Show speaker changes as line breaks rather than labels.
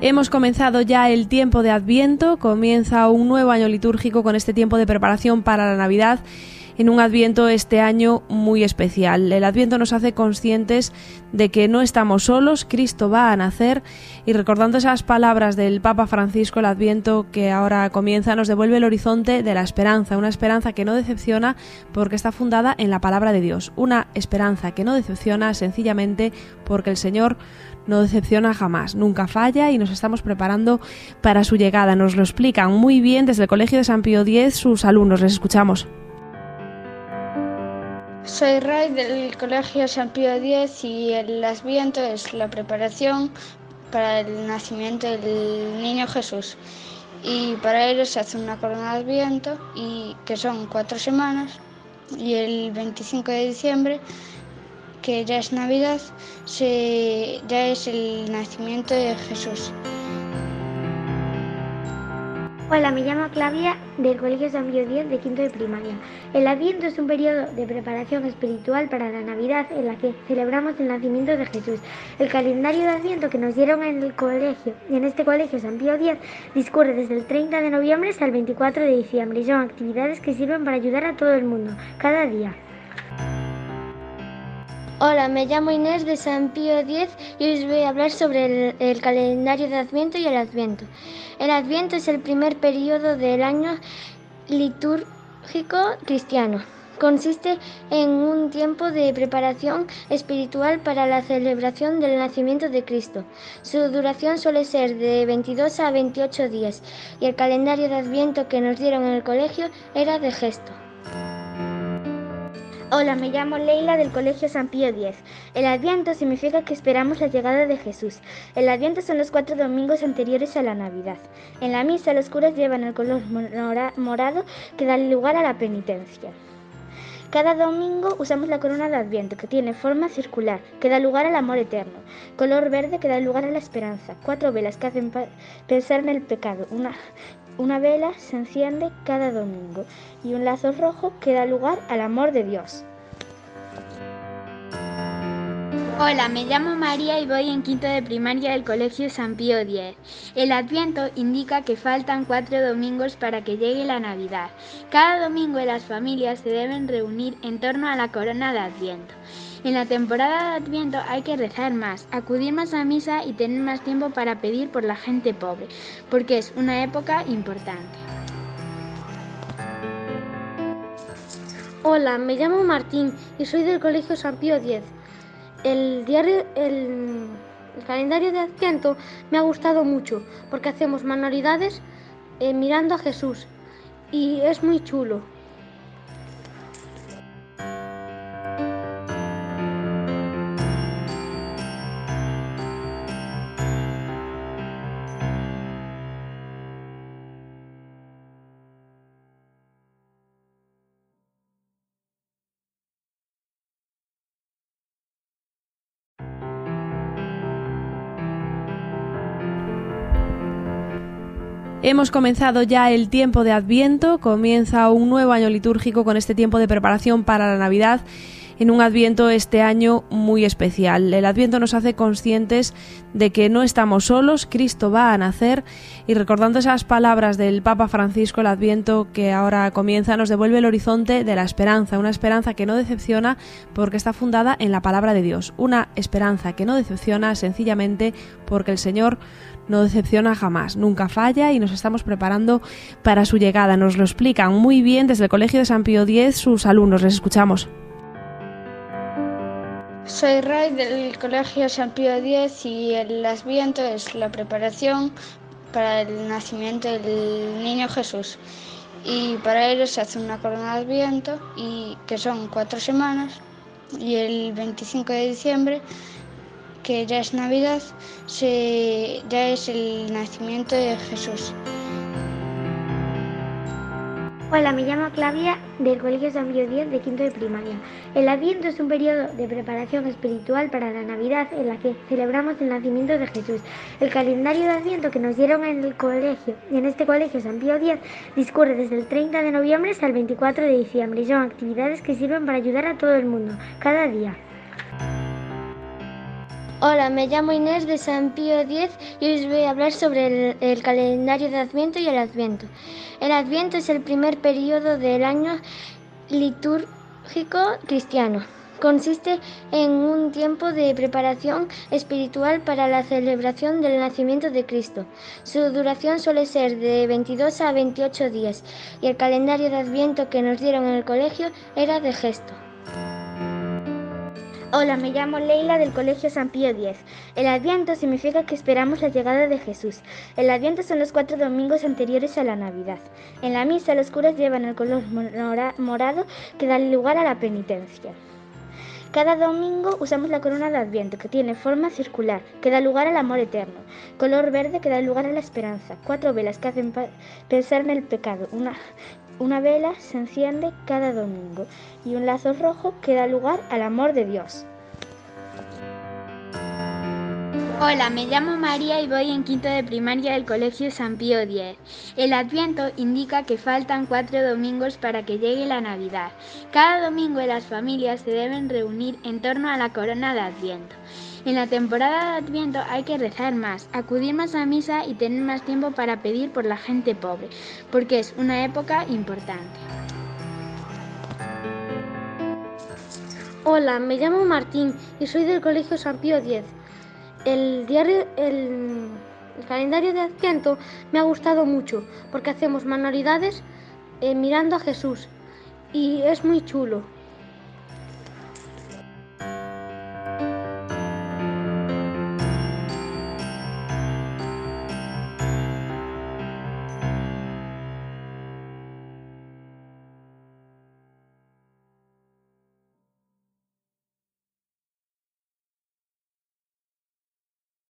Hemos comenzado ya el tiempo de Adviento, comienza un nuevo año litúrgico con este tiempo de preparación para la Navidad en un Adviento este año muy especial. El Adviento nos hace conscientes de que no estamos solos, Cristo va a nacer y recordando esas palabras del Papa Francisco, el Adviento que ahora comienza nos devuelve el horizonte de la esperanza, una esperanza que no decepciona porque está fundada en la palabra de Dios, una esperanza que no decepciona sencillamente porque el Señor no decepciona jamás, nunca falla y nos estamos preparando para su llegada. Nos lo explican muy bien desde el Colegio de San Pío X sus alumnos. Les escuchamos.
Soy Ray del Colegio San Pío X y el Adviento es la preparación para el nacimiento del niño Jesús. Y para ello se hace una corona de Adviento y que son cuatro semanas y el 25 de diciembre que ya es Navidad, se, ya es el nacimiento de Jesús.
Hola, me llamo Claudia del Colegio San Pío X de quinto de primaria. El Adviento es un periodo de preparación espiritual para la Navidad en la que celebramos el nacimiento de Jesús. El calendario de Adviento que nos dieron en el colegio, en este colegio San Pío X, discurre desde el 30 de noviembre hasta el 24 de diciembre y son actividades que sirven para ayudar a todo el mundo, cada día.
Hola, me llamo Inés de San Pío X y os voy a hablar sobre el, el, calendario de Adviento y el Adviento. El Adviento es el primer periodo del año cristiano. Consiste en un tiempo de preparación espiritual para la celebración del nacimiento de Cristo. Su duración suele ser de 22 a 28 días y el calendario de Adviento que nos dieron en el colegio era de gesto.
Hola, me llamo Leila del Colegio San Pío X. El Adviento significa que esperamos la llegada de Jesús. El Adviento son los cuatro domingos anteriores a la Navidad. En la misa los curas llevan el color morado que da lugar a la penitencia. Cada domingo usamos la corona de Adviento, que tiene forma circular, que da lugar al amor eterno. Color verde, que da lugar a la esperanza. Cuatro velas que hacen pensar en el pecado. Una, una vela se enciende cada domingo y un lazo rojo que da lugar al amor de Dios.
Hola, me llamo María y voy en quinto de primaria del Colegio San Pío X. El Adviento indica que faltan cuatro domingos para que llegue la Navidad. Cada domingo las familias se deben reunir en torno a la corona de Adviento. En la temporada de Adviento hay que rezar más, acudir más a misa y tener más tiempo para pedir por la gente pobre, porque es una época importante.
Hola, me llamo Martín y soy del Colegio San Pío X. El diario, el, calendario de Adviento me ha gustado mucho porque hacemos manualidades eh, mirando a Jesús y es muy chulo.
Hemos comenzado ya el tiempo de Adviento, comienza un nuevo año litúrgico con este tiempo de preparación para la Navidad. En un Adviento este año muy especial. El Adviento nos hace conscientes de que no estamos solos, Cristo va a nacer. Y recordando esas palabras del Papa Francisco, el Adviento que ahora comienza nos devuelve el horizonte de la esperanza, una esperanza que no decepciona porque está fundada en la palabra de Dios, una esperanza que no decepciona sencillamente porque el Señor no decepciona jamás, nunca falla y nos estamos preparando para su llegada. Nos lo explican muy bien desde el Colegio de San Pío X sus alumnos. Les escuchamos.
Soy Ray del Colegio San Pío X y el Adviento es la preparación para el nacimiento del niño Jesús. Y para ello se hace una corona de Adviento y que son cuatro semanas y el 25 de diciembre que ya es Navidad, se, ya es el nacimiento de Jesús.
Hola, me llamo Claudia del Colegio San Pío X de quinto de primaria. El Adviento es un periodo de preparación espiritual para la Navidad en la que celebramos el nacimiento de Jesús. El calendario de Adviento que nos dieron en el colegio, en este colegio San Pío X, discurre desde el 30 de noviembre hasta el 24 de diciembre y son actividades que sirven para ayudar a todo el mundo, cada día.
Hola, me llamo Inés de San Pío X y os voy a hablar sobre el, el, calendario de Adviento y el Adviento. El Adviento es el primer periodo del año litúrgico cristiano. Consiste en un tiempo de preparación espiritual para la celebración del nacimiento de Cristo. Su duración suele ser de 22 a 28 días y el calendario de Adviento que nos dieron en el colegio era de gesto.
Hola, me llamo Leila del Colegio San Pío X. El Adviento significa que esperamos la llegada de Jesús. El Adviento son los cuatro domingos anteriores a la Navidad. En la misa los curas llevan el color morado que da lugar a la penitencia. Cada domingo usamos la corona de Adviento, que tiene forma circular, que da lugar al amor eterno. Color verde, que da lugar a la esperanza. Cuatro velas que hacen pensar en el pecado. Una, una vela se enciende cada domingo. Y un lazo rojo que da lugar al amor de Dios.
Hola, me llamo María y voy en quinto de primaria del Colegio San Pío X. El Adviento indica que faltan cuatro domingos para que llegue la Navidad. Cada domingo las familias se deben reunir en torno a la corona de Adviento. En la temporada de Adviento hay que rezar más, acudir más a misa y tener más tiempo para pedir por la gente pobre, porque es una época importante.
Hola, me llamo Martín y soy del Colegio San Pío X. El, diario, el, calendario de Adviento me ha gustado mucho porque hacemos manualidades eh, mirando a Jesús y es muy chulo.